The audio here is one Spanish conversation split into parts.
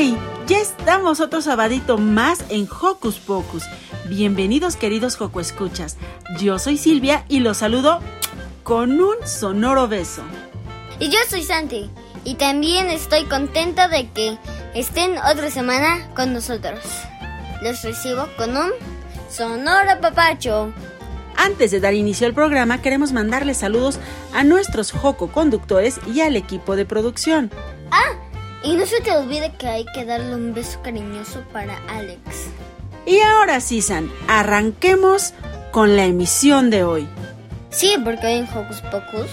¡Yay! Ya estamos otro sabadito más en Hocus Pocus. Bienvenidos queridos Joco Escuchas. Yo soy Silvia y los saludo con un sonoro beso. Y yo soy Santi y también estoy contenta de que estén otra semana con nosotros. Los recibo con un sonoro papacho. Antes de dar inicio al programa, queremos mandarles saludos a nuestros Joco conductores y al equipo de producción. Ah, y no se te olvide que hay que darle un beso cariñoso para Alex. Y ahora sí, San, arranquemos con la emisión de hoy. Sí, porque hoy en Hocus Pocus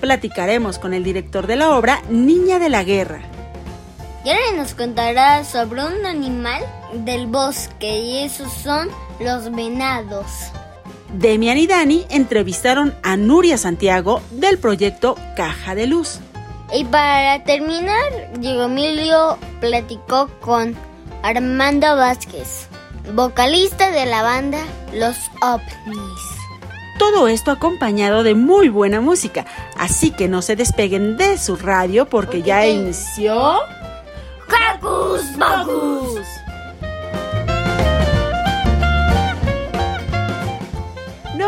platicaremos con el director de la obra Niña de la Guerra. Y ahora nos contará sobre un animal del bosque y esos son los venados. Demian y Dani entrevistaron a Nuria Santiago del proyecto Caja de Luz. Y para terminar, Diego Emilio platicó con Armando Vázquez, vocalista de la banda Los OVNIs. Todo esto acompañado de muy buena música, así que no se despeguen de su radio porque ya inició... ¡Hocus Pocus!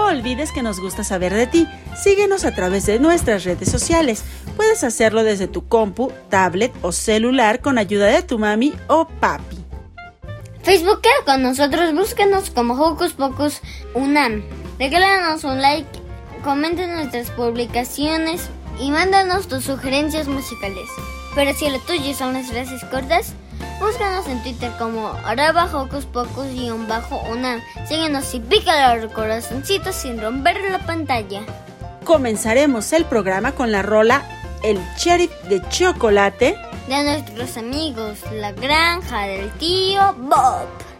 No olvides que nos gusta saber de ti. Síguenos a través de nuestras redes sociales. Puedes hacerlo desde tu compu, tablet o celular con ayuda de tu mami o papi. Facebookea con nosotros, búscanos como Hocus Pocus Unam. Regálanos un like, comenta nuestras publicaciones y mándanos tus sugerencias musicales. Pero si lo tuyo son las frases cortas, búscanos en Twitter como arroba hocus pocus bajo unam. Síguenos y pícale al corazoncito sin romper la pantalla. Comenzaremos el programa con la rola El Sheriff de Chocolate de nuestros amigos La Granja del Tío Bob.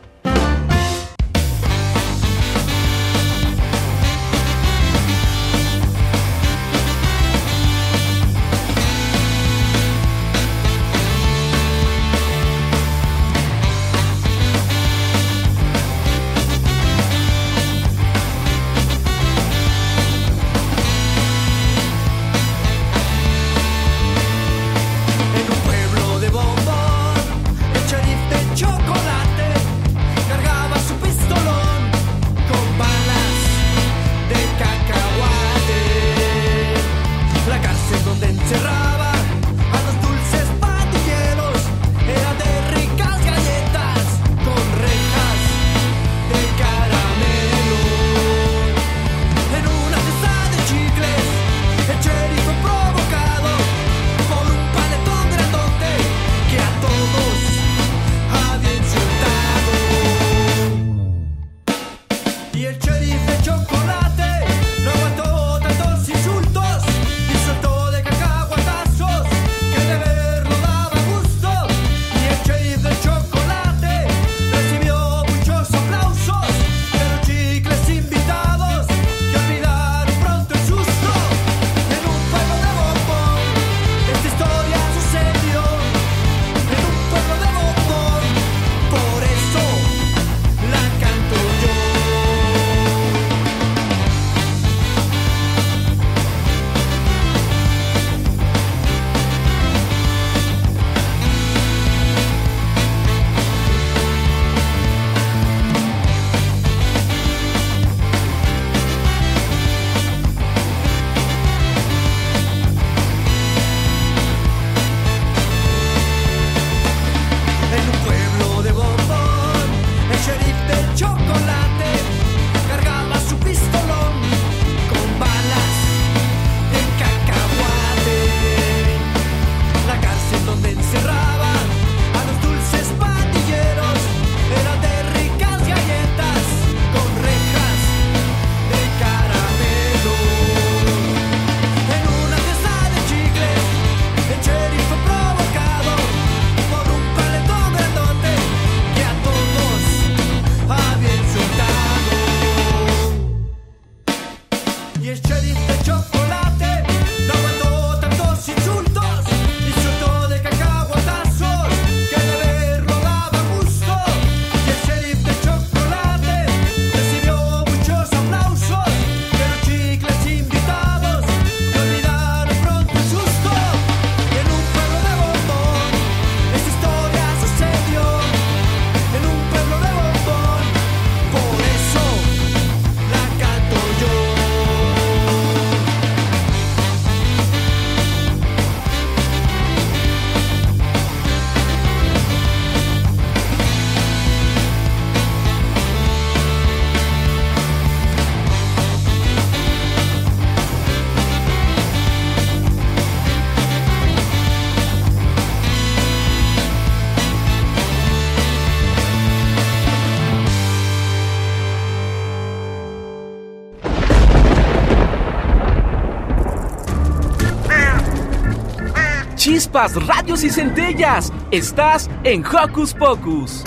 Radios y centellas. Estás en Hocus Pocus.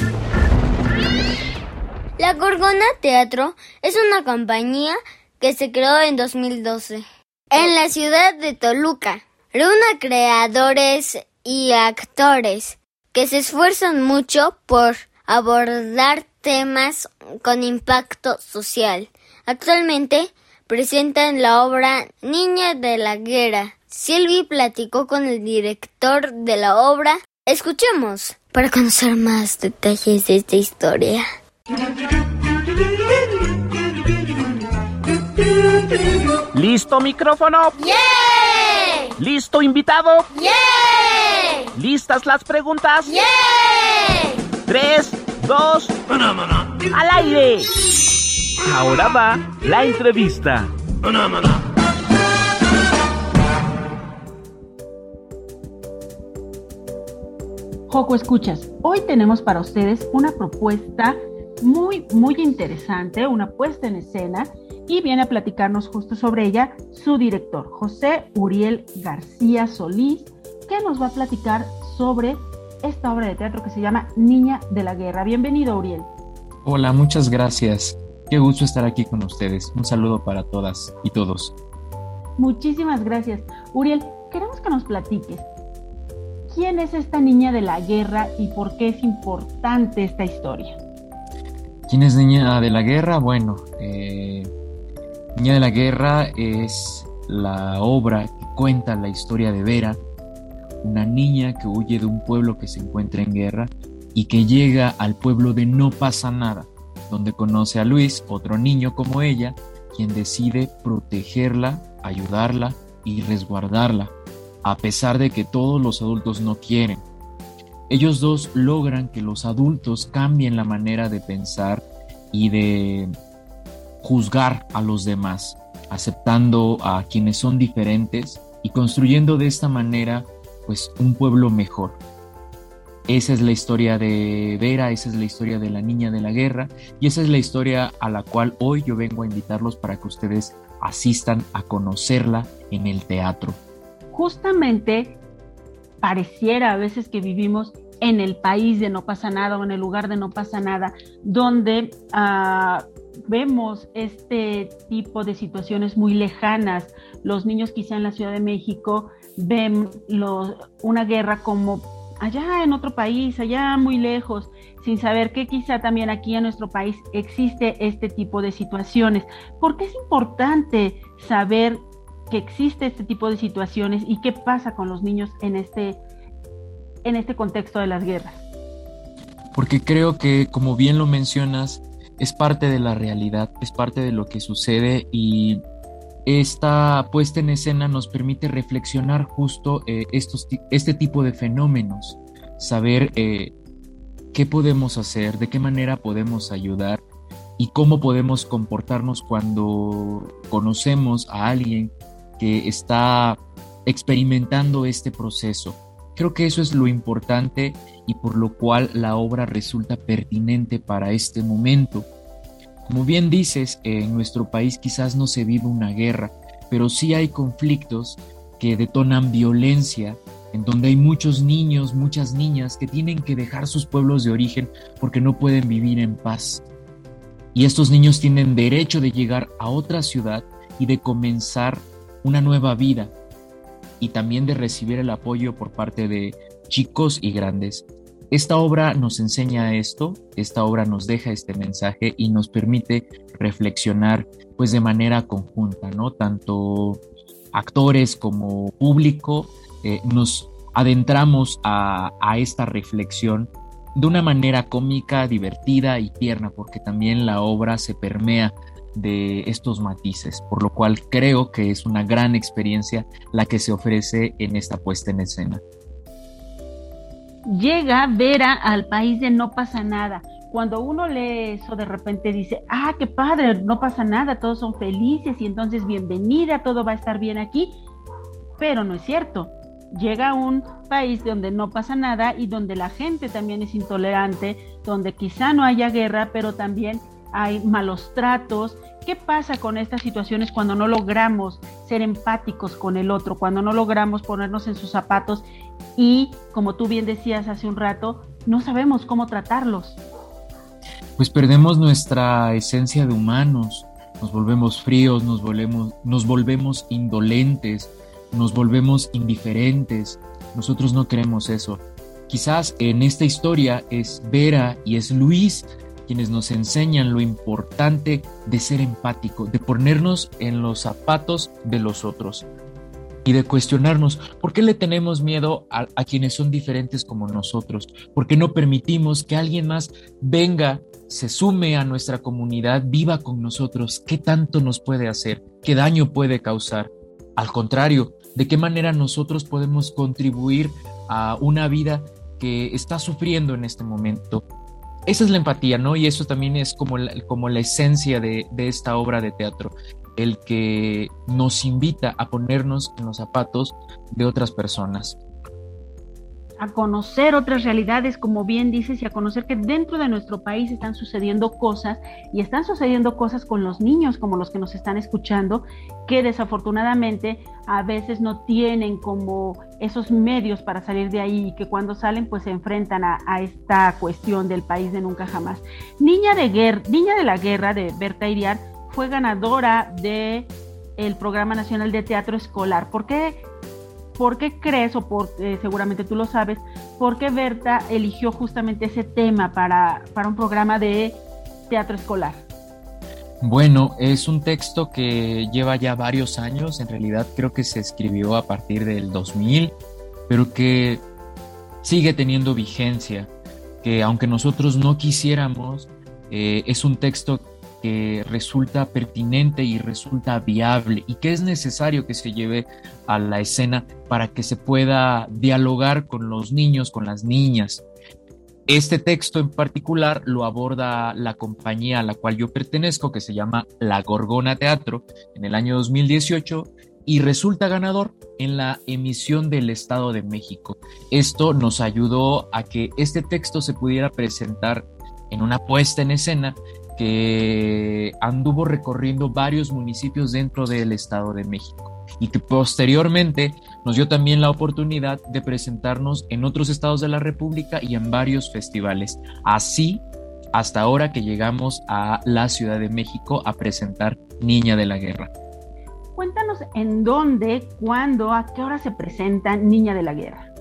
La Gorgona Teatro es una compañía que se creó en 2012 en la ciudad de Toluca. Reúne creadores y actores que se esfuerzan mucho por abordar temas con impacto social. Actualmente presentan la obra Niña de la Guerra. Silvi platicó con el director de la obra. Escuchemos para conocer más detalles de esta historia. ¿Listo micrófono? ¡Yeah! ¿Listo invitado? ¡Yeah! ¿Listas las preguntas? ¡Yeah! Tres, dos, al aire. Ahora va la entrevista. Joco Escuchas, hoy tenemos para ustedes una propuesta muy, muy interesante, una puesta en escena, y viene a platicarnos justo sobre ella su director, José Uriel García Solís, que nos va a platicar sobre esta obra de teatro que se llama Niña de la Guerra. Bienvenido, Uriel. Hola, muchas gracias. Qué gusto estar aquí con ustedes. Un saludo para todas y todos. Muchísimas gracias. Uriel, queremos que nos platiques. ¿Quién es esta niña de la guerra y por qué es importante esta historia? ¿Quién es Niña de la Guerra? Bueno, eh, Niña de la Guerra es la obra que cuenta la historia de Vera, una niña que huye de un pueblo que se encuentra en guerra y que llega al pueblo de No pasa nada, donde conoce a Luis, otro niño como ella, quien decide protegerla, ayudarla y resguardarla, a pesar de que todos los adultos no quieren. Ellos dos logran que los adultos cambien la manera de pensar y de juzgar a los demás, aceptando a quienes son diferentes y construyendo de esta manera pues un pueblo mejor. Esa es la historia de Vera, esa es la historia de la niña de la guerra y esa es la historia a la cual hoy yo vengo a invitarlos para que ustedes asistan a conocerla en el teatro. Justamente pareciera a veces que vivimos en el país de no pasa nada o en el lugar de no pasa nada, donde uh, vemos este tipo de situaciones muy lejanas. Los niños quizá en la Ciudad de México ven una guerra como allá en otro país, allá muy lejos, sin saber que quizá también aquí en nuestro país existe este tipo de situaciones. ¿Por qué es importante saber que existe este tipo de situaciones y qué pasa con los niños en este, en este contexto de las guerras? Porque creo que, como bien lo mencionas, es parte de la realidad, es parte de lo que sucede y esta puesta en escena nos permite reflexionar justo eh, estos, este tipo de fenómenos, saber eh, qué podemos hacer, de qué manera podemos ayudar y cómo podemos comportarnos cuando conocemos a alguien que está experimentando este proceso. Creo que eso es lo importante y por lo cual la obra resulta pertinente para este momento. Como bien dices, en nuestro país quizás no se vive una guerra, pero sí hay conflictos que detonan violencia, en donde hay muchos niños, muchas niñas que tienen que dejar sus pueblos de origen porque no pueden vivir en paz. Y estos niños tienen derecho de llegar a otra ciudad y de comenzar una nueva vida y también de recibir el apoyo por parte de chicos y grandes. Esta obra nos enseña esto, esta obra nos deja este mensaje y nos permite reflexionar pues de manera conjunta, ¿no? Tanto actores como público eh, nos adentramos a, a esta reflexión de una manera cómica, divertida y tierna, porque también la obra se permea de estos matices, por lo cual creo que es una gran experiencia la que se ofrece en esta puesta en escena llega Vera al país de no pasa nada. Cuando uno lee eso, de repente dice, ah, qué padre, no pasa nada, todos son felices y entonces bienvenida, todo va a estar bien aquí. Pero no es cierto. Llega a un país donde no pasa nada y donde la gente también es intolerante, donde quizá no haya guerra, pero también hay malos tratos. ¿Qué pasa con estas situaciones cuando no logramos ser empáticos con el otro, cuando no logramos ponernos en sus zapatos y, como tú bien decías hace un rato, no sabemos cómo tratarlos. Pues perdemos nuestra esencia de humanos, nos volvemos fríos, nos volvemos, nos volvemos indolentes, nos volvemos indiferentes. Nosotros no queremos eso. Quizás en esta historia es Vera y es Luis quienes nos enseñan lo importante de ser empático, de ponernos en los zapatos de los otros y de cuestionarnos por qué le tenemos miedo a, a, quienes son diferentes como nosotros, por qué no permitimos que alguien más venga, se sume a nuestra comunidad, viva con nosotros, qué tanto nos puede hacer, qué daño puede causar. Al contrario, de qué manera nosotros podemos contribuir a una vida que está sufriendo en este momento. Esa es la empatía, ¿no? Y eso también es como la, como la esencia de, de esta obra de teatro, el que nos invita a ponernos en los zapatos de otras personas a conocer otras realidades, como bien dices, y a conocer que dentro de nuestro país están sucediendo cosas y están sucediendo cosas con los niños, como los que nos están escuchando, que desafortunadamente a veces no tienen como esos medios para salir de ahí y que cuando salen pues se enfrentan a, esta cuestión del país de nunca jamás. Niña de, guerra, Niña de la Guerra de Berta Iriar fue ganadora de el Programa Nacional de Teatro Escolar. ¿Por qué ¿Por qué crees, o por, eh, seguramente tú lo sabes, por qué Berta eligió justamente ese tema para, para un programa de teatro escolar? Bueno, es un texto que lleva ya varios años, en realidad creo que se escribió a partir del 2000, pero que sigue teniendo vigencia, que aunque nosotros no quisiéramos, eh, es un texto que resulta pertinente y resulta viable y que es necesario que se lleve a la escena para que se pueda dialogar con los niños, con las niñas. Este texto en particular lo aborda la compañía a la cual yo pertenezco, que se llama La Gorgona Teatro, en el año 2018 y resulta ganador en la emisión del Estado de México. Esto nos ayudó a que este texto se pudiera presentar en una puesta en escena que anduvo recorriendo varios municipios dentro del Estado de México y que posteriormente nos dio también la oportunidad de presentarnos en otros estados de la República y en varios festivales. Así, hasta ahora que llegamos a la Ciudad de México a presentar Niña de la Guerra. Cuéntanos en dónde, cuándo, a qué hora se presenta Niña de la Guerra.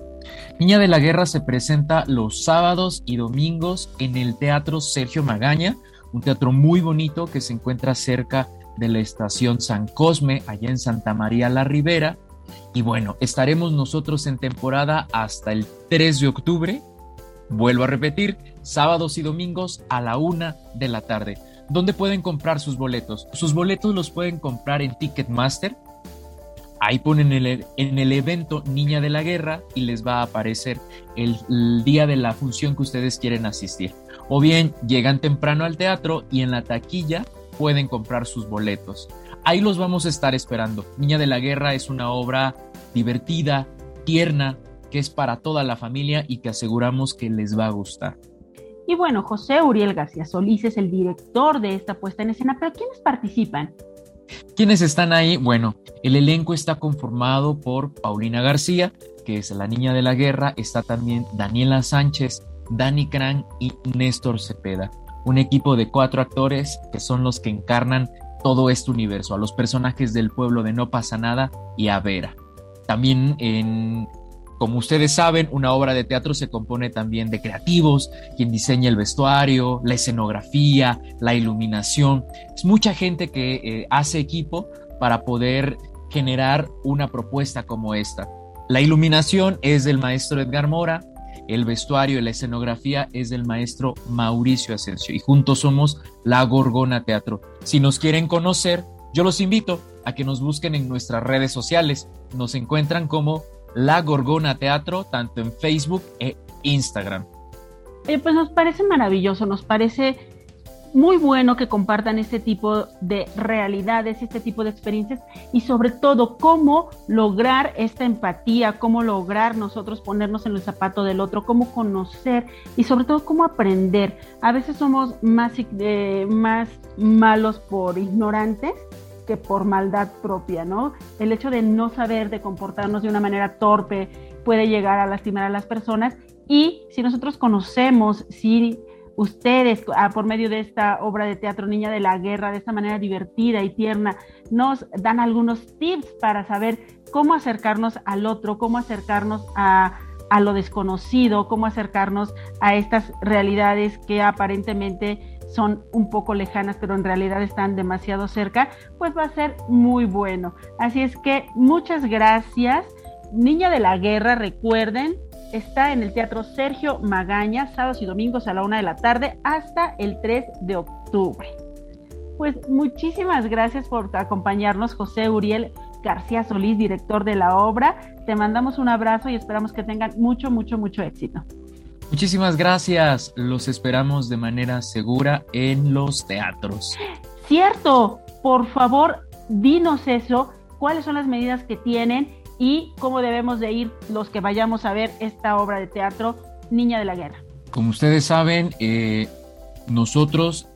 Niña de la Guerra se presenta los sábados y domingos en el Teatro Sergio Magaña, un teatro muy bonito que se encuentra cerca de la estación San Cosme, allá en Santa María la Ribera. Y bueno, estaremos nosotros en temporada hasta el 3 de octubre. Vuelvo a repetir, sábados y domingos a la una de la tarde. ¿Dónde pueden comprar sus boletos? Sus boletos los pueden comprar en Ticketmaster. Ahí ponen en el evento Niña de la Guerra y les va a aparecer el día de la función que ustedes quieren asistir o bien llegan temprano al teatro y en la taquilla pueden comprar sus boletos. Ahí los vamos a estar esperando. Niña de la Guerra es una obra divertida, tierna, que es para toda la familia y que aseguramos que les va a gustar. Y bueno, José Uriel García Solís es el director de esta puesta en escena, pero ¿quiénes participan? ¿Quiénes están ahí? Bueno, el elenco está conformado por Paulina García, que es la niña de la guerra, está también Daniela Sánchez, Danny Cran y Néstor Cepeda. Un equipo de cuatro actores que son los que encarnan todo este universo, a los personajes del pueblo de No pasa nada y a Vera. También como ustedes saben, una obra de teatro se compone también de creativos, quien diseña el vestuario, la escenografía, la iluminación. Es mucha gente que eh, hace equipo para poder generar una propuesta como esta. La iluminación es del maestro Edgar Mora, el vestuario y la escenografía es del maestro Mauricio Asensio y juntos somos La Gorgona Teatro. Si nos quieren conocer, yo los invito a que nos busquen en nuestras redes sociales. Nos encuentran como La Gorgona Teatro, tanto en Facebook e Instagram. Pues nos parece maravilloso, nos parece muy bueno que compartan este tipo de realidades, este tipo de experiencias y sobre todo cómo lograr esta empatía, cómo lograr nosotros ponernos en el zapato del otro, cómo conocer y sobre todo cómo aprender. A veces somos más, eh, más malos por ignorantes que por maldad propia, ¿no? El hecho de no saber, de comportarnos de una manera torpe, puede llegar a lastimar a las personas. Y si nosotros conocemos, si ustedes, ah, por medio de esta obra de teatro Niña de la Guerra, de esta manera divertida y tierna, nos dan algunos tips para saber cómo acercarnos al otro, cómo acercarnos a, a lo desconocido, cómo acercarnos a estas realidades que aparentemente son un poco lejanas, pero en realidad están demasiado cerca, pues va a ser muy bueno. Así es que muchas gracias. Niña de la Guerra, recuerden, está en el Teatro Sergio Magaña, sábados y domingos a la una de la tarde hasta el 3 de octubre. Pues muchísimas gracias por acompañarnos, José Uriel García Solís, director de la obra. Te mandamos un abrazo y esperamos que tengan mucho, mucho, mucho éxito. Muchísimas gracias. Los esperamos de manera segura en los teatros. Cierto, por favor, dinos eso, cuáles son las medidas que tienen y cómo debemos de ir los que vayamos a ver esta obra de teatro, Niña de la Guerra. Como ustedes saben, eh, nosotros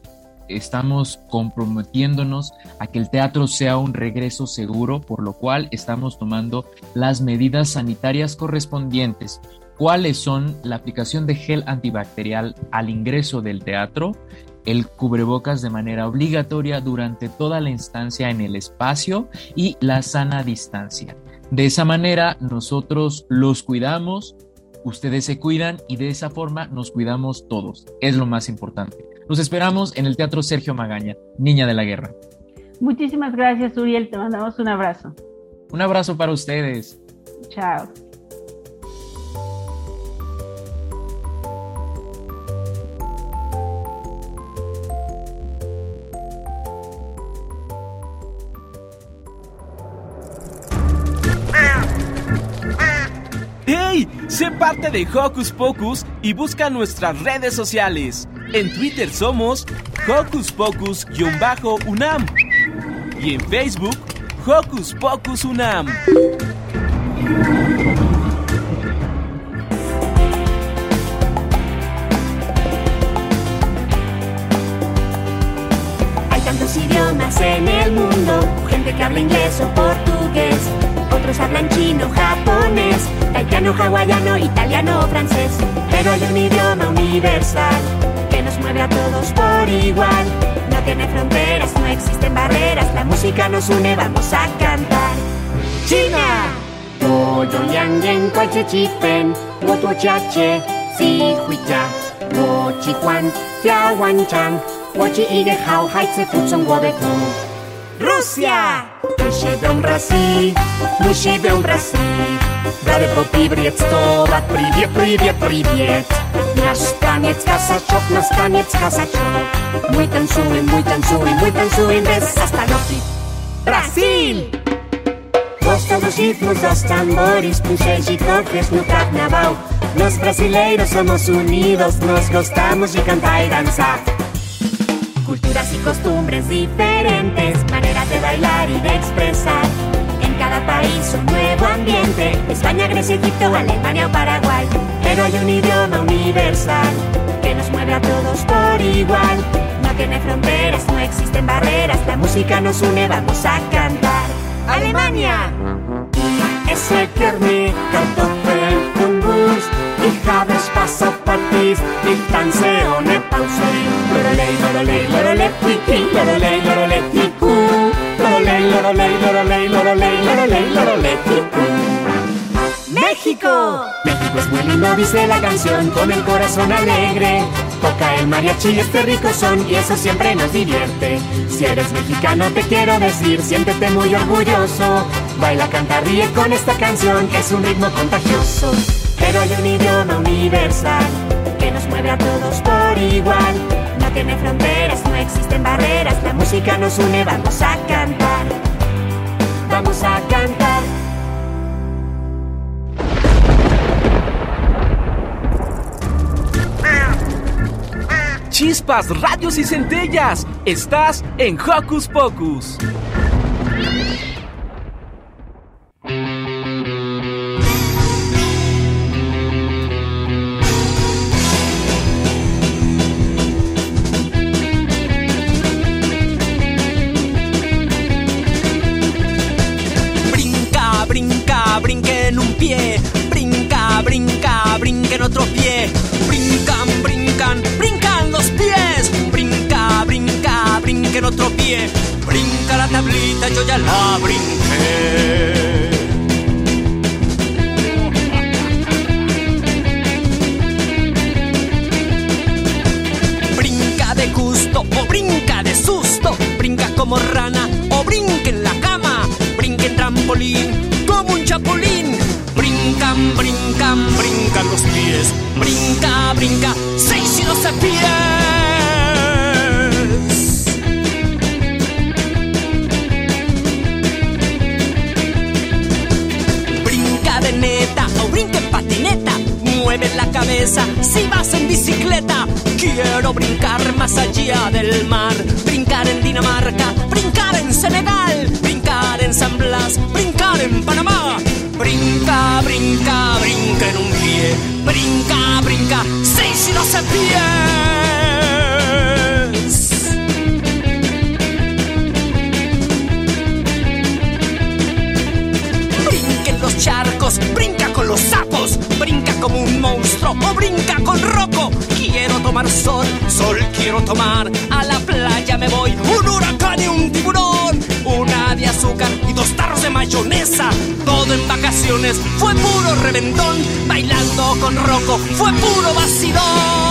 estamos comprometiéndonos a que el teatro sea un regreso seguro, por lo cual estamos tomando las medidas sanitarias correspondientes cuáles son la aplicación de gel antibacterial al ingreso del teatro, el cubrebocas de manera obligatoria durante toda la instancia en el espacio y la sana distancia. De esa manera nosotros los cuidamos, ustedes se cuidan y de esa forma nos cuidamos todos. Es lo más importante. Los esperamos en el Teatro Sergio Magaña, Niña de la Guerra. Muchísimas gracias, Uriel. Te mandamos un abrazo. Un abrazo para ustedes. Chao. Parte de Hocus Pocus y busca nuestras redes sociales. En Twitter somos Hocus Pocus-UNAM y en Facebook Hocus Pocus UNAM. Hay tantos idiomas en el mundo, gente que habla inglés o portugués, otros hablan chino, japonés, taitiano, hawaiano, italiano, o francés. Pero hay un idioma universal que nos mueve a todos por igual. No tiene fronteras, no existen barreras, la música nos une, vamos a cantar. ¡China! Todo yang yen chipen, chache, si huicha, hai zi Rusia. Luši dom rasi, luši dom rasi. Dare po pivriet stova, privje, privje, privje. Наш танец косачок, нас танец косачок. Мы танцуем, мы танцуем, мы танцуем без. Brasil! Gosto dos ritmos, dos tambores, puxéis de cofres no carnaval. Brasileiros somos unidos, nós gostamos de cantar e dançar. Culturas y costumbres diferentes, maneras de bailar y de expresar. En cada país un nuevo ambiente, España, Grecia, Egipto, Alemania o Paraguay. Pero hay un idioma universal que nos mueve a todos por igual. No tiene fronteras, no existen barreras, la música nos une, vamos a cantar. Alemania! Es gerne Kartoffeln und Wurst. Ich habe Spaß auf Partys, ich tanze ohne Pause. Lorolei, lorolei, tiki, lorolei, lorolei, tiku. Lorolei, lorolei, lorolei, lorolei, lorolei, lorolei, tiku. ¡México! México es muy lindo, dice la canción, con el corazón alegre. Toca el mariachi y este rico son, y eso siempre nos divierte. Si eres mexicano, te quiero decir, siéntete muy orgulloso. Baila, canta, ríe con esta canción, que es un ritmo contagioso. Pero hay un idioma universal que nos mueve a todos por igual. No tiene fronteras, no existen barreras, la música nos une, vamos a cantar. Vamos a cantar. Chispas, radios y centellas. Estás en Hocus Pocus. Yo ya la brinqué. Brinca de gusto o brinca de susto. Brinca como rana o brinca en la cama. Brinca en trampolín como un chapulín. Brincan, brincan, brincan los pies. Brinca, brinca, seis y doce pies. Mueve la cabeza si vas en bicicleta. Quiero brincar más allá del mar. Brincar en Dinamarca, brincar en Senegal, brincar en San Blas, brincar en Panamá. Brinca, brinca, brinca en un pie. Brinca, brinca, seis y doce pies. Brinca charcos, brinca con los sapos, brinca como un monstruo o brinca con roco. Quiero tomar sol, sol quiero tomar. A la playa me voy, un huracán y un tiburón. Una de azúcar y dos tarros de mayonesa. Todo en vacaciones fue puro reventón. Bailando con roco fue puro vacilón.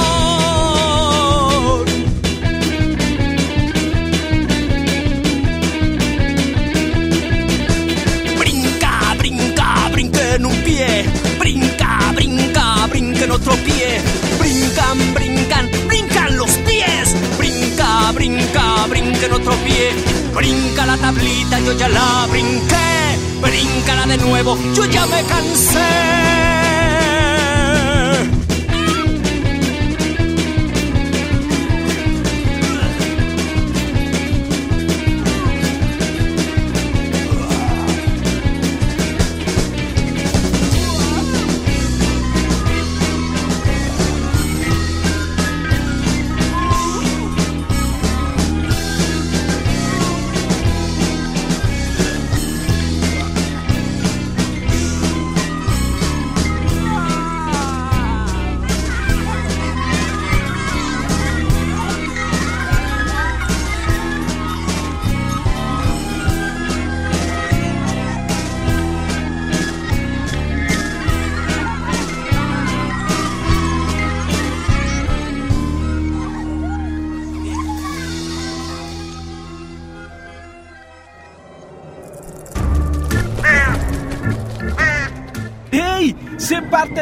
Brinca, brinca, brinca en otro pie. Brincan, brincan, brincan los pies. Brinca, brinca, brinca en otro pie. Brinca la tablita, yo ya la brinqué. Bríncala de nuevo, yo ya me cansé.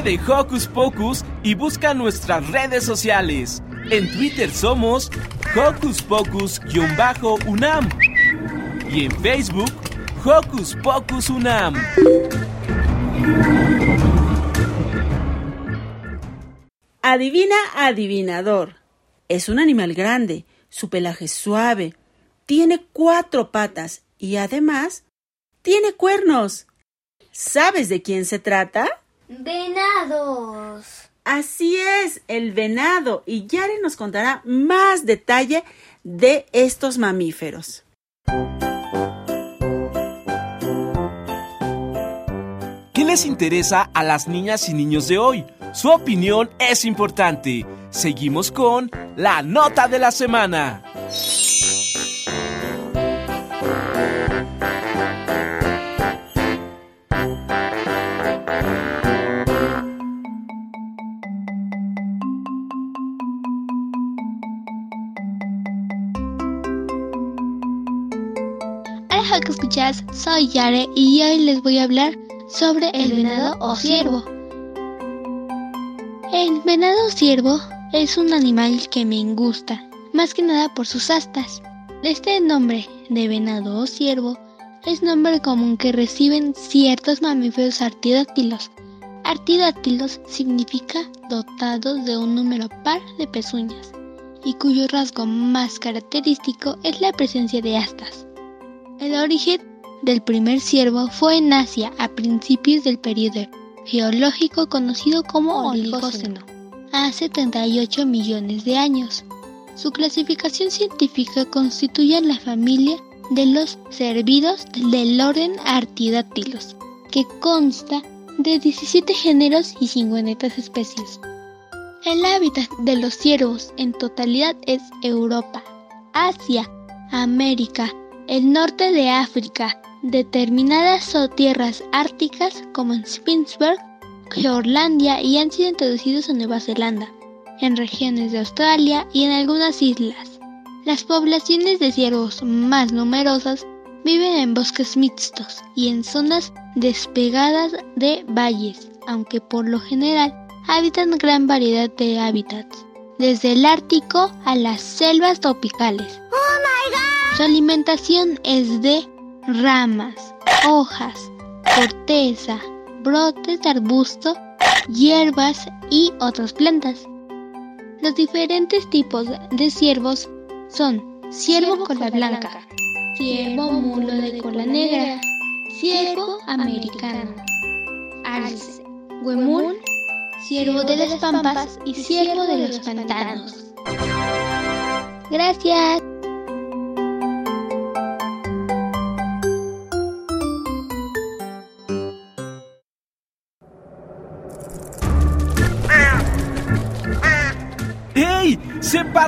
De Hocus Pocus y busca nuestras redes sociales. En Twitter somos Hocus Pocus-UNAM y en Facebook Hocus Pocus UNAM. Adivina, adivinador. Es un animal grande, su pelaje es suave, tiene cuatro patas y además tiene cuernos. ¿Sabes de quién se trata? Venados. Así es, el venado. Y Yare nos contará más detalle de estos mamíferos. ¿Qué les interesa a las niñas y niños de hoy? Su opinión es importante. Seguimos con la nota de la semana. Soy Yare y hoy les voy a hablar sobre el venado o ciervo. El venado ciervo es un animal que me gusta, más que nada por sus astas. Este nombre de venado o ciervo es nombre común que reciben ciertos mamíferos artidáctilos. Artidáctilos significa dotados de un número par de pezuñas y cuyo rasgo más característico es la presencia de astas. El origen del primer ciervo fue en Asia a principios del periodo geológico conocido como Oligoceno, hace 38 millones de años. Su clasificación científica constituye la familia de los cervidos del orden Artidáctilos, que consta de 17 géneros y 50 especies. El hábitat de los ciervos en totalidad es Europa, Asia, América, el norte de África, determinadas tierras árticas como en Spitzberg, Georlandia y han sido introducidos en Nueva Zelanda, en regiones de Australia y en algunas islas. Las poblaciones de ciervos más numerosas viven en bosques mixtos y en zonas despegadas de valles, aunque por lo general habitan gran variedad de hábitats, desde el Ártico a las selvas tropicales. Su alimentación es de ramas, hojas, corteza, brotes de arbusto, hierbas y otras plantas. Los diferentes tipos de ciervos son ciervo cola blanca, ciervo mulo de cola negra, ciervo americano, alce, huemul, ciervo de las pampas y ciervo de los pantanos. Gracias.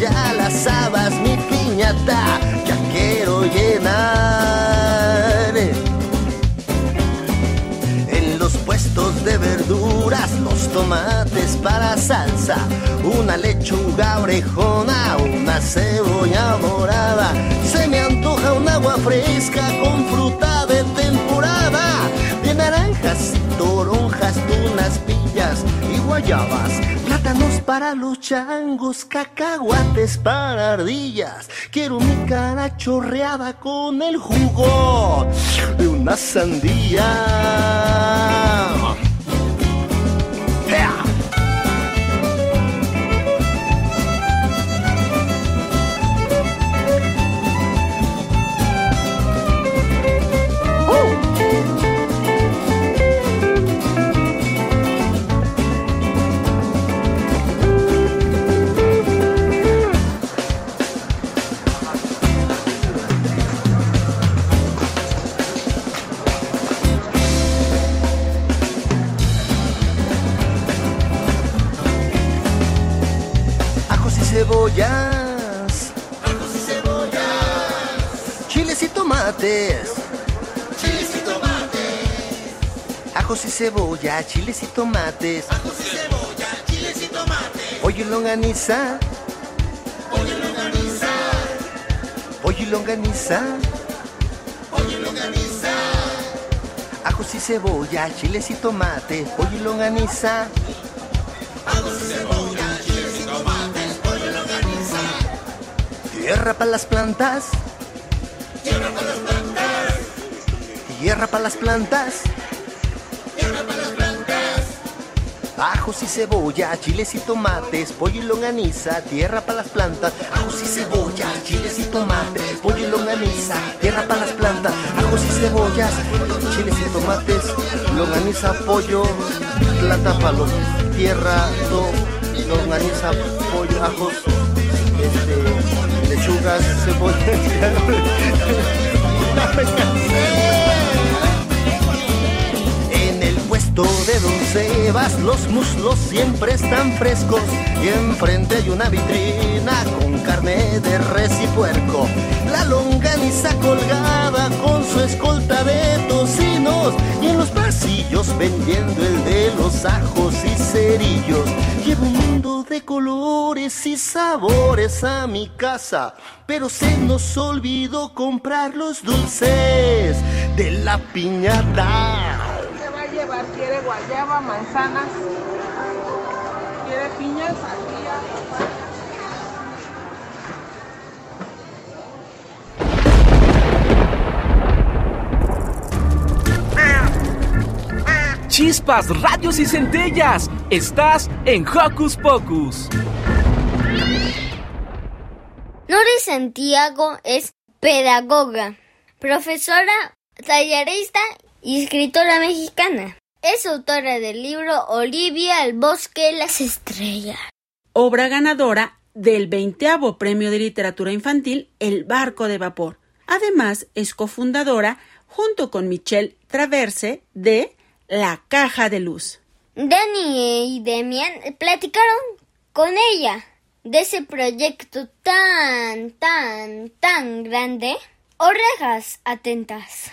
Ya las habas, mi piñata, ya quiero llenar. En los puestos de verduras, los tomates para salsa, una lechuga orejona, una cebolla morada. Se me antoja un agua fresca con fruta de temporada, de naranjas, toronjas, tunas, pillas y guayabas. Plátanos para los changos, cacahuates para ardillas. Quiero mi cara chorreada con el jugo de una sandía. Cebolla, chiles y tomates. Ajos y cebolla, chiles y tomates. Pollo y longaniza. Pollo y longaniza. Pollo y longaniza. Pollo y longaniza. Ajos y cebolla, chiles y tomates. Pollo y longaniza. Ajos y cebolla, chiles y tomates. Pollo y longaniza. Tierra para las plantas. Tierra para las plantas. Tierra para las plantas. Ajos y cebolla, chiles y tomates, pollo y longaniza, tierra para las plantas. Ajos y cebolla, chiles y tomates, pollo y longaniza, tierra para las plantas. Ajos y cebollas, chiles y tomates, longaniza, pollo, planta palo, tierra, lo- longaniza, pollo, ajos, este, lechugas, cebolla. Puesto de doncevas, los muslos siempre están frescos y enfrente hay una vitrina con carne de res y puerco. La longaniza colgada con su escolta de tocinos y en los pasillos vendiendo el de los ajos y cerillos. Llevo un mundo de colores y sabores a mi casa, pero se nos olvidó comprar los dulces de la piñata. ¿Qué va a llevar? ¿Quiere guayaba, manzanas? ¿Quiere piñas? Chispas, radios y centellas. Estás en Hocus Pocus. Nori Santiago es pedagoga, profesora, tallerista y escritora mexicana. Es autora del libro Olivia, el bosque las estrellas. Obra ganadora del 20 Premio de Literatura Infantil El Barco de Vapor. Además, es cofundadora, junto con Michelle Traverse, de La Caja de Luz. Dani y Demian platicaron con ella de ese proyecto tan, tan, tan grande. Orejas atentas.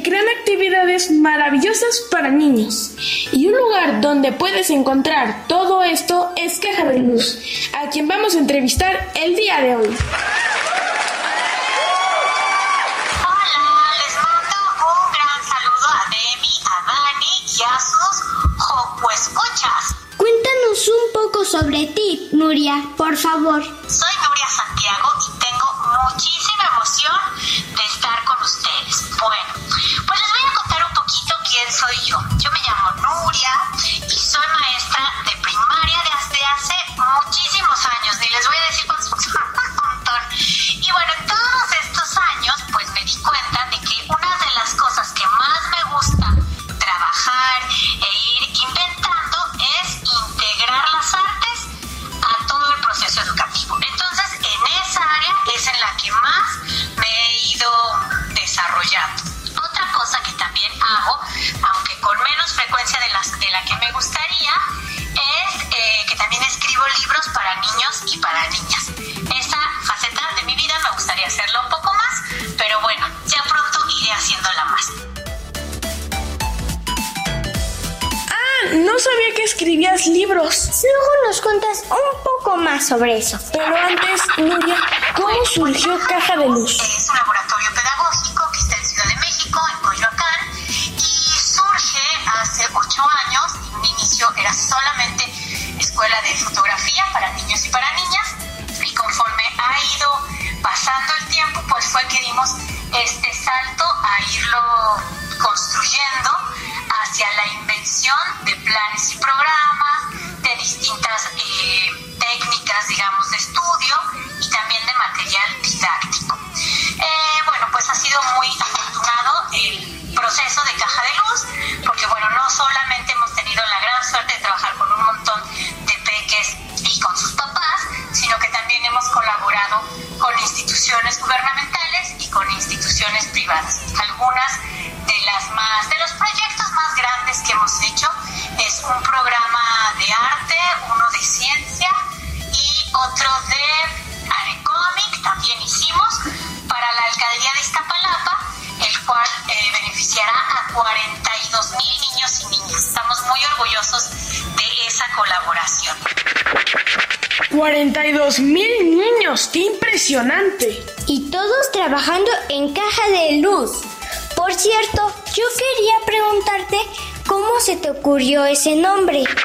Que crean actividades maravillosas para niños. Y un lugar donde puedes encontrar todo esto es Caja de Luz, a quien vamos a entrevistar el día de hoy. Un gran saludo a Demi, a Dani y a sus Joco Escuchas. Cuéntanos un poco sobre ti, Nuria, por favor. Soy Nuria Santiago y tengo muchísima emoción de estar con ustedes. Bueno, soy yo. Yo me llamo Nuria y soy maestra de primaria desde hace muchísimos años. Ni les voy a decir cuántos, un montón. Y bueno, en todos estos años, pues me di cuenta nos cuentas un poco más sobre eso. Pero antes, Nuria, ¿cómo surgió Caja de Luz? Es un laboratorio pedagógico que está en Ciudad de México, en Coyoacán, y surge hace ocho años. En un inicio era solamente escuela de fotografía para niños y para niñas, y conforme ha ido pasando el tiempo, pues fue que dimos este salto a irlo construyendo hacia la invención de planes y programas, instituciones privadas. Algunas de las más, de los proyectos más grandes que hemos hecho es un programa de arte, uno de ciencia y otro de Arecomic también hicimos para la alcaldía de Iztapalapa, el cual eh, beneficiará a 42 mil niños y niñas. Estamos muy orgullosos de esa colaboración. 42 mil niños, qué impresionante. Y todos trabajando en Caja de Luz. Por cierto, yo quería preguntarte cómo se te ocurrió ese nombre. ¿Cómo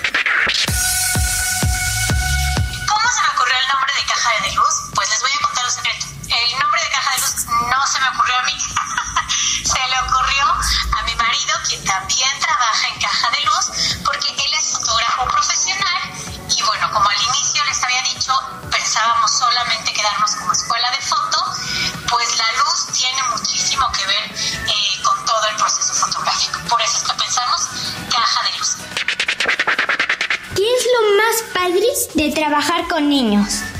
se me ocurrió el nombre de Caja de Luz? Pues les voy a contar un secreto. El nombre de Caja de Luz no se me ocurrió a mí. se le ocurrió a mi marido, quien también trabaja en Caja de Luz, porque él es fotógrafo profesional. Pensábamos solamente quedarnos como escuela de foto, pues la luz tiene muchísimo que ver eh, con todo el proceso fotográfico. Por eso es que pensamos Caja de Luz. ¿Qué es trabajar con niños? ¿Qué es lo más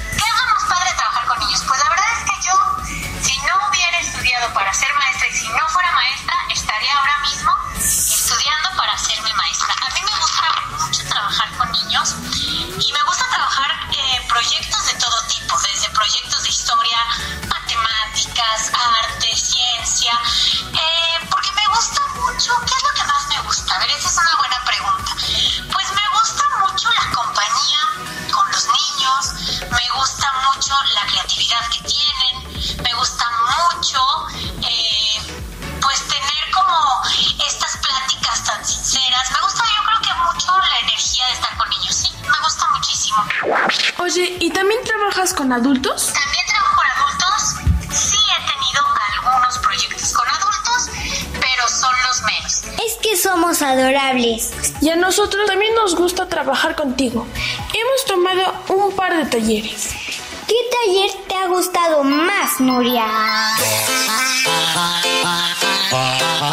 la creatividad que tienen, me gusta mucho eh, pues tener como estas pláticas tan sinceras, me gusta yo creo que mucho la energía de estar con niños, sí, me gusta muchísimo. Oye, ¿y también trabajas con adultos? También trabajo con adultos, sí he tenido algunos proyectos con adultos, pero son los menos. Es que somos adorables. Y a nosotros también nos gusta trabajar contigo. Hemos tomado un par de talleres. ¿Qué taller te ha gustado más, Nuria?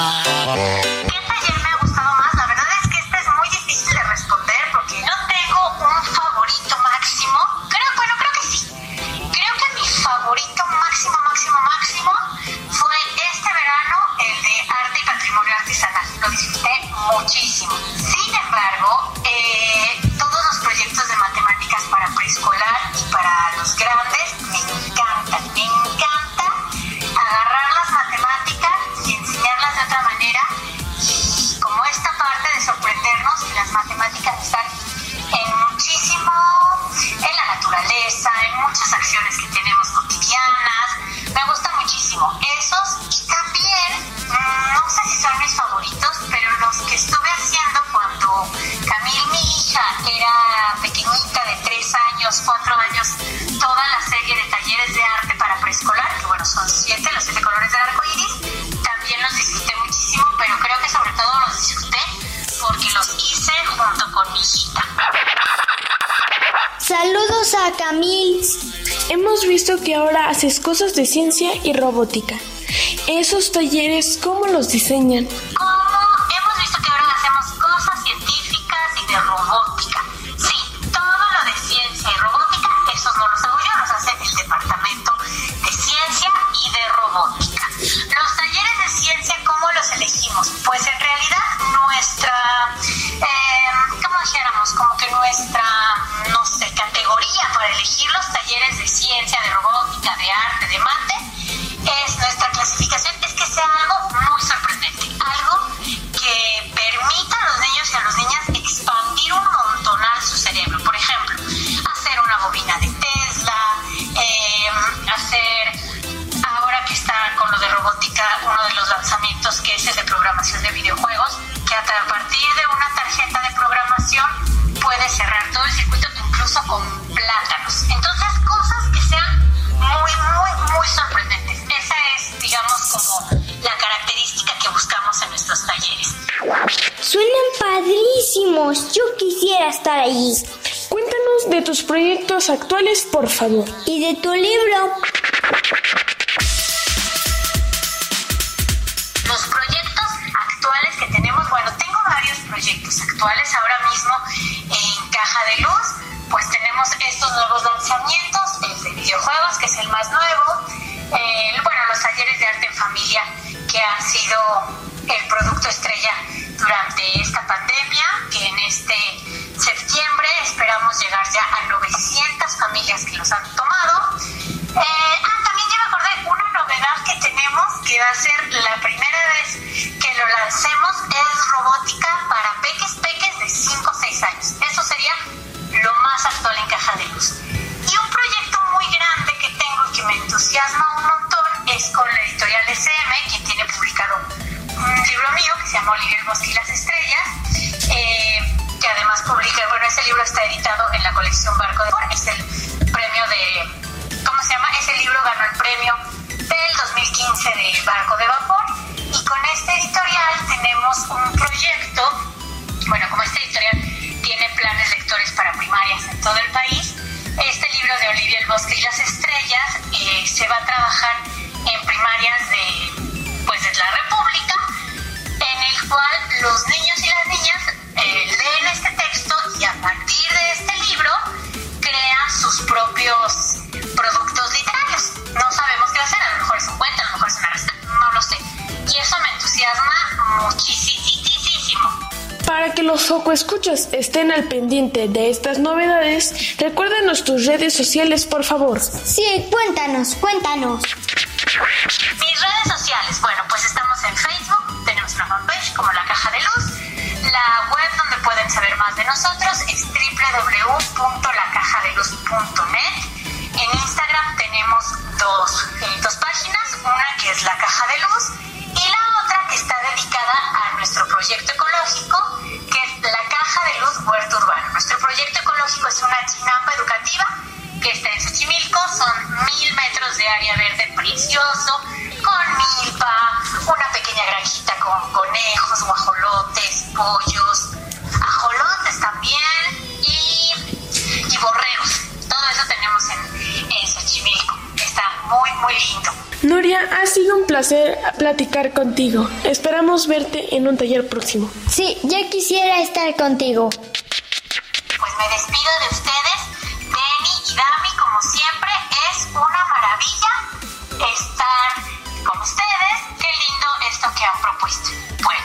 haces cosas de ciencia y robótica. Esos talleres, ¿cómo los diseñan? Allí. Cuéntanos de tus proyectos actuales, por favor. Y de tu libro. Los proyectos actuales que tenemos, bueno, tengo varios proyectos actuales ahora mismo en Caja de Luz, pues tenemos estos nuevos lanzamientos, el de videojuegos, que es el más nuevo, eh, bueno, los talleres de arte en familia, que han sido el producto estrella durante esta pandemia, que en este esperamos llegar ya a 900 familias que los han tomado. Eh, ah, también ya me acordé, una novedad que tenemos, que va a ser la primera vez que lo lancemos, es robótica para peques, peques de 5 o 6 años. Eso sería lo más actual en Caja de Luz. Y un proyecto muy grande que tengo que me entusiasma un montón es con la editorial SM, quien tiene publicado un libro mío que se llama Oliver el Bosque y las Estrellas, que además publica, bueno, ese libro está editado en la colección Barco de es el premio de, ¿cómo se llama? Ese libro ganó el premio del 2015 de Barco de Vapor y con este editorial tenemos un proyecto, bueno, como este editorial tiene planes lectores para primarias en todo el país, este libro de Olivia el Bosque y las Estrellas eh, se va a trabajar en primarias de, pues, de la República, en el cual los que los Joco Escuchas estén al pendiente de estas novedades, recuérdanos tus redes sociales, por favor. Sí, cuéntanos, cuéntanos. Mis redes sociales, bueno, pues estamos en Facebook, tenemos una fanpage como La Caja de Luz. La web donde pueden saber más de nosotros es www.lacajadeluz.net. En Instagram tenemos dos, dos páginas, una que es La Caja de Luz y la otra que está dedicada a nuestro proyecto ecológico, La Caja de Luz Huerto Urbano. Nuestro proyecto ecológico es una chinampa educativa que está en Xochimilco, son mil metros de área verde precioso, con milpa, una pequeña granjita con conejos, guajolotes, pollos, ajolotes también y, y borregos. Todo eso tenemos en, en Xochimilco. Está muy, muy lindo. Nuria, ha sido un placer platicar contigo. Esperamos verte en un taller próximo. Sí, ya quisiera estar contigo. Pues me despido de ustedes. Denny y Dami, como siempre, es una maravilla estar con ustedes. Qué lindo esto que han propuesto. Bueno,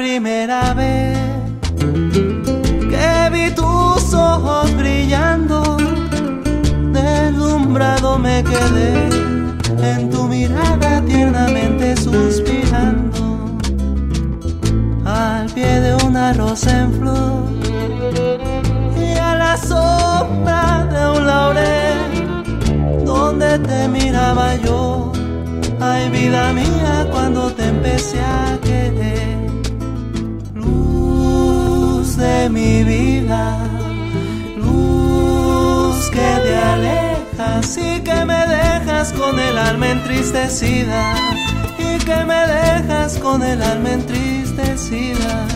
Primera vez que vi tus ojos brillando, deslumbrado me quedé en tu mirada tiernamente suspirando al pie de una rosa en flor y a la sombra de un laurel donde te miraba yo. Ay, vida mía, cuando te empecé a de mi vida, luz que te alejas y que me dejas con el alma entristecida, y que me dejas con el alma entristecida.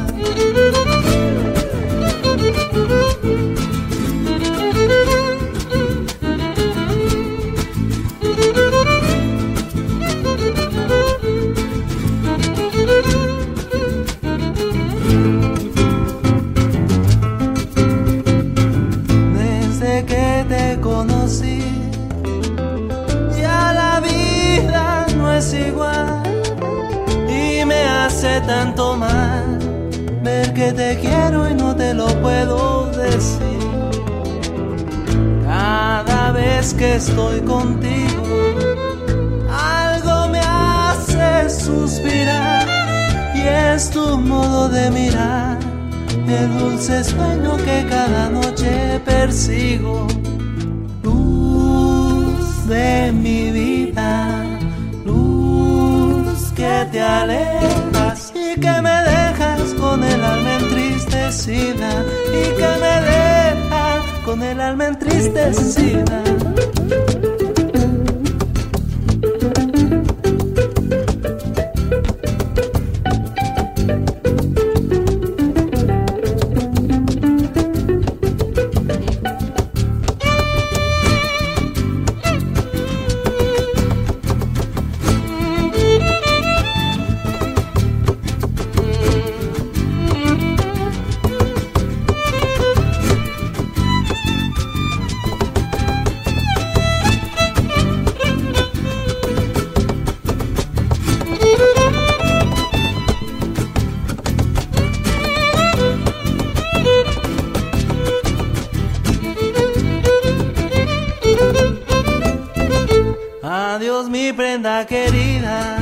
mi prenda querida.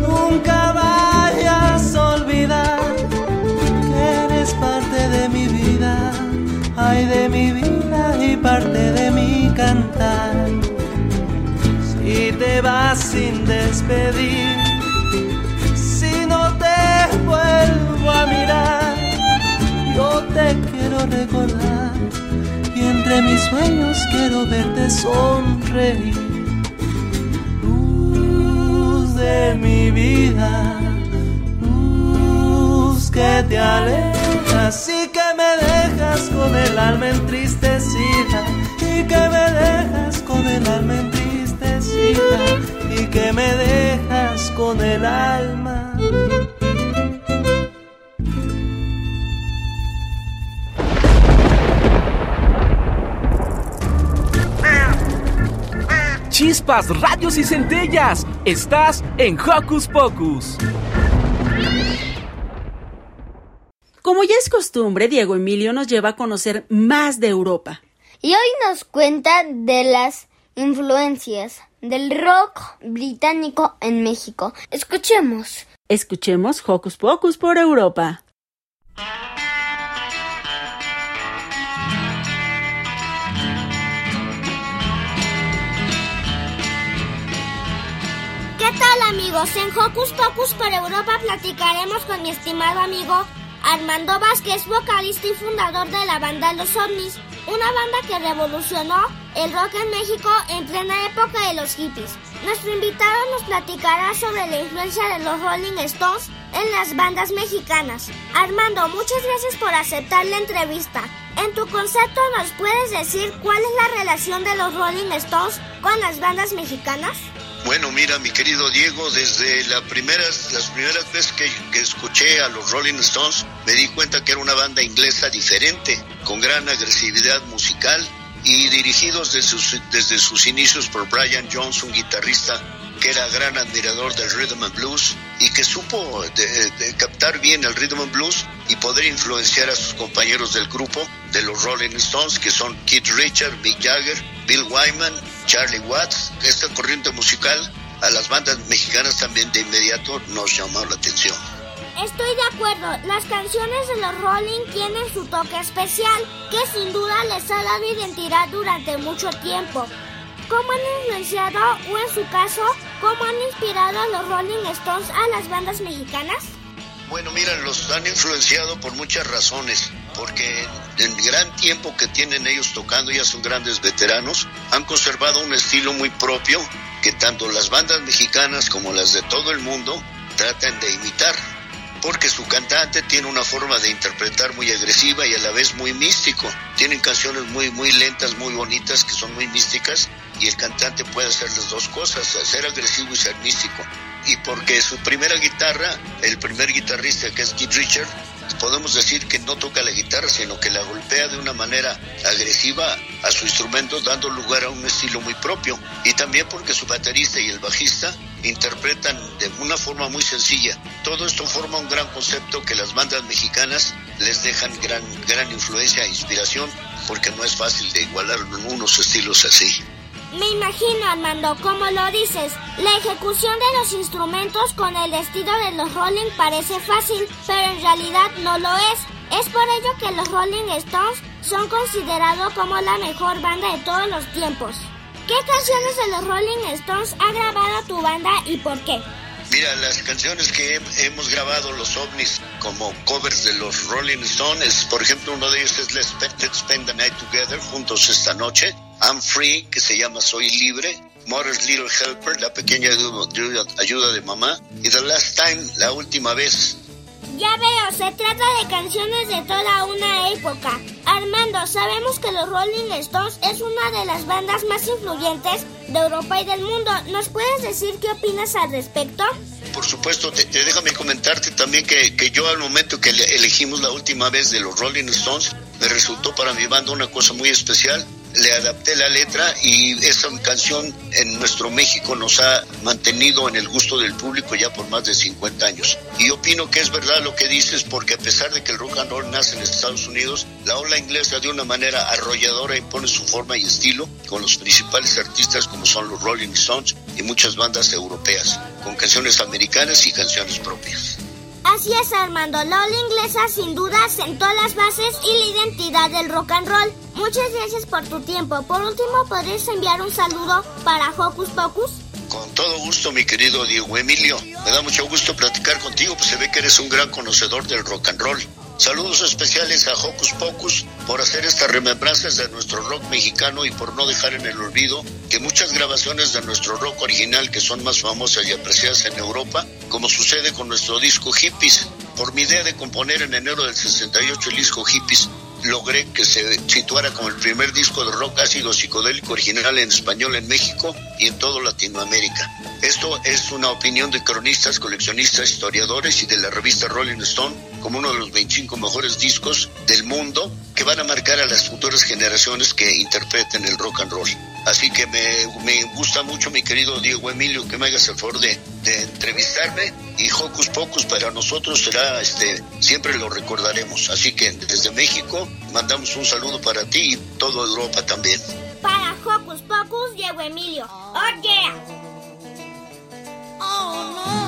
Nunca vayas a olvidar que eres parte de mi vida, ay de mi vida y parte de mi cantar. Si te vas sin despedir, si no te vuelvo a mirar, yo te quiero recordar y entre mis sueños quiero verte sonreír. De mi vida, luz que te alejas y que me dejas con el alma entristecida y que me dejas con el alma entristecida y que me dejas con el alma. Chispas, radios y centellas. Estás en Hocus Pocus. Como ya es costumbre, Diego Emilio nos lleva a conocer más de Europa. Y hoy nos cuenta de las influencias del rock británico en México. Escuchemos. Escuchemos Hocus Pocus por Europa. Amigos? En Hocus Pocus por Europa platicaremos con mi estimado amigo Armando Vázquez, vocalista y fundador de la banda Los OVNIs, una banda que revolucionó el rock en México en plena época de los hippies. Nuestro invitado nos platicará sobre la influencia de los Rolling Stones en las bandas mexicanas. Armando, muchas gracias por aceptar la entrevista. En tu concepto, ¿nos puedes decir cuál es la relación de los Rolling Stones con las bandas mexicanas? Bueno, mira, mi querido Diego, desde la primeras, las primeras veces que, que, escuché a los Rolling Stones, me di cuenta que era una banda inglesa diferente, con gran agresividad musical y dirigidos desde sus, desde sus inicios por Brian Jones, un guitarrista que era gran admirador del rhythm and blues y que supo de, de captar bien el rhythm and blues y poder influenciar a sus compañeros del grupo de los Rolling Stones, que son Keith Richard, Mick Jagger, Bill Wyman, Charlie Watts. Esta corriente musical a las bandas mexicanas también de inmediato nos llamó la atención. Estoy de acuerdo, las canciones de los Rolling tienen su toque especial, que sin duda les ha dado identidad durante mucho tiempo. ¿Cómo han influenciado o en su caso, cómo han inspirado a los Rolling Stones a las bandas mexicanas? Bueno, mira, los han influenciado por muchas razones, porque en el gran tiempo que tienen ellos tocando, ya son grandes veteranos, han conservado un estilo muy propio que tanto las bandas mexicanas como las de todo el mundo tratan de imitar, porque su cantante tiene una forma de interpretar muy agresiva y a la vez muy místico. Tienen canciones muy, muy lentas, muy bonitas, que son muy místicas, y el cantante puede hacer las dos cosas, ser agresivo y ser místico. Y porque su primera guitarra, el primer guitarrista que es Keith Richard, podemos decir que no toca la guitarra, sino que la golpea de una manera agresiva a su instrumento, dando lugar a un estilo muy propio. Y también porque su baterista y el bajista interpretan de una forma muy sencilla. Todo esto forma un gran concepto que las bandas mexicanas les dejan gran, gran influencia e inspiración, porque no es fácil de igualar unos estilos así. Me imagino, Armando, como lo dices, la ejecución de los instrumentos con el estilo de los Rolling parece fácil, pero en realidad no lo es. Es por ello que los Rolling Stones son considerados como la mejor banda de todos los tiempos. ¿Qué canciones de los Rolling Stones ha grabado tu banda y por qué? Mira, las canciones que hemos grabado los ovnis como covers de los Rolling Stones, por ejemplo, uno de ellos es Let's Spend, Let's Spend the Night Together, juntos esta noche. I'm Free, que se llama Soy Libre. Mother's Little Helper, la pequeña ayuda, de mamá. Y The Last Time, la última vez. Ya veo, se trata de canciones de toda una época. Armando, sabemos que los Rolling Stones es una de las bandas más influyentes de Europa y del mundo. ¿Nos puedes decir qué opinas al respecto? Por supuesto, te, te déjame comentarte también que, que yo al momento que elegimos la última vez de los Rolling Stones, me resultó para mi banda una cosa muy especial le adapté la letra y esa canción en nuestro México nos ha mantenido en el gusto del público ya por más de 50 años. Y opino que es verdad lo que dices porque a pesar de que el rock and roll nace en Estados Unidos, la ola inglesa de una manera arrolladora impone su forma y estilo con los principales artistas como son los Rolling Stones y muchas bandas europeas, con canciones americanas y canciones propias. Así es, Armando. La ola inglesa sin duda sentó las bases y la identidad del rock and roll. Muchas gracias por tu tiempo. Por último, ¿podrías enviar un saludo para Hocus Pocus? Con todo gusto, mi querido Diego Emilio. Me da mucho gusto platicar contigo, pues se ve que eres un gran conocedor del rock and roll. Saludos especiales a Hocus Pocus por hacer estas remembranzas de nuestro rock mexicano y por no dejar en el olvido que muchas grabaciones de nuestro rock original que son más famosas y apreciadas en Europa, como sucede con nuestro disco Hippies. Por mi idea de componer en enero del 68 el disco Hippies, logré que se situara como el primer disco de rock ácido psicodélico original en español en México y en toda Latinoamérica. Esto es una opinión de cronistas, coleccionistas, historiadores y de la revista Rolling Stone como uno de los 25 mejores discos del mundo que van a marcar a las futuras generaciones que interpreten el rock and roll. Así que me, me gusta mucho, mi querido Diego Emilio, que me hagas el favor de, de entrevistarme y Hocus Pocus para nosotros será, este, siempre lo recordaremos. Así que desde México mandamos un saludo para ti y toda Europa también. Para Hocus Pocus, Diego Emilio. ¡Oh, yeah! Oh, no.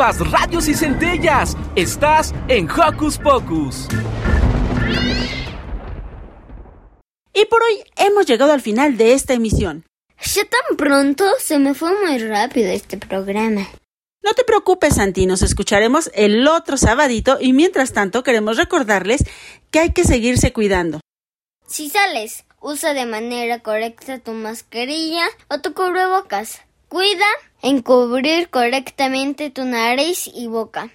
Chispas, radios y centellas. Estás en Hocus Pocus. Y por hoy hemos llegado al final de esta emisión. Ya tan pronto se me fue muy rápido este programa. No te preocupes, Santi, nos escucharemos el otro sabadito y mientras tanto queremos recordarles que hay que seguirse cuidando. Si sales, usa de manera correcta tu mascarilla o tu cubrebocas. Cuida en cubrir correctamente tu nariz y boca.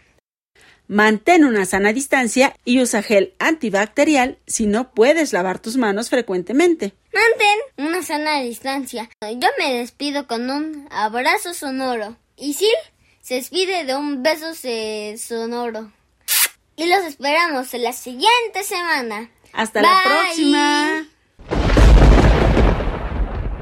Mantén una sana distancia y usa gel antibacterial si no puedes lavar tus manos frecuentemente. Mantén una sana distancia. Yo me despido con un abrazo sonoro. Y Sil se despide de un beso sonoro. Y los esperamos en la siguiente semana. Hasta la próxima.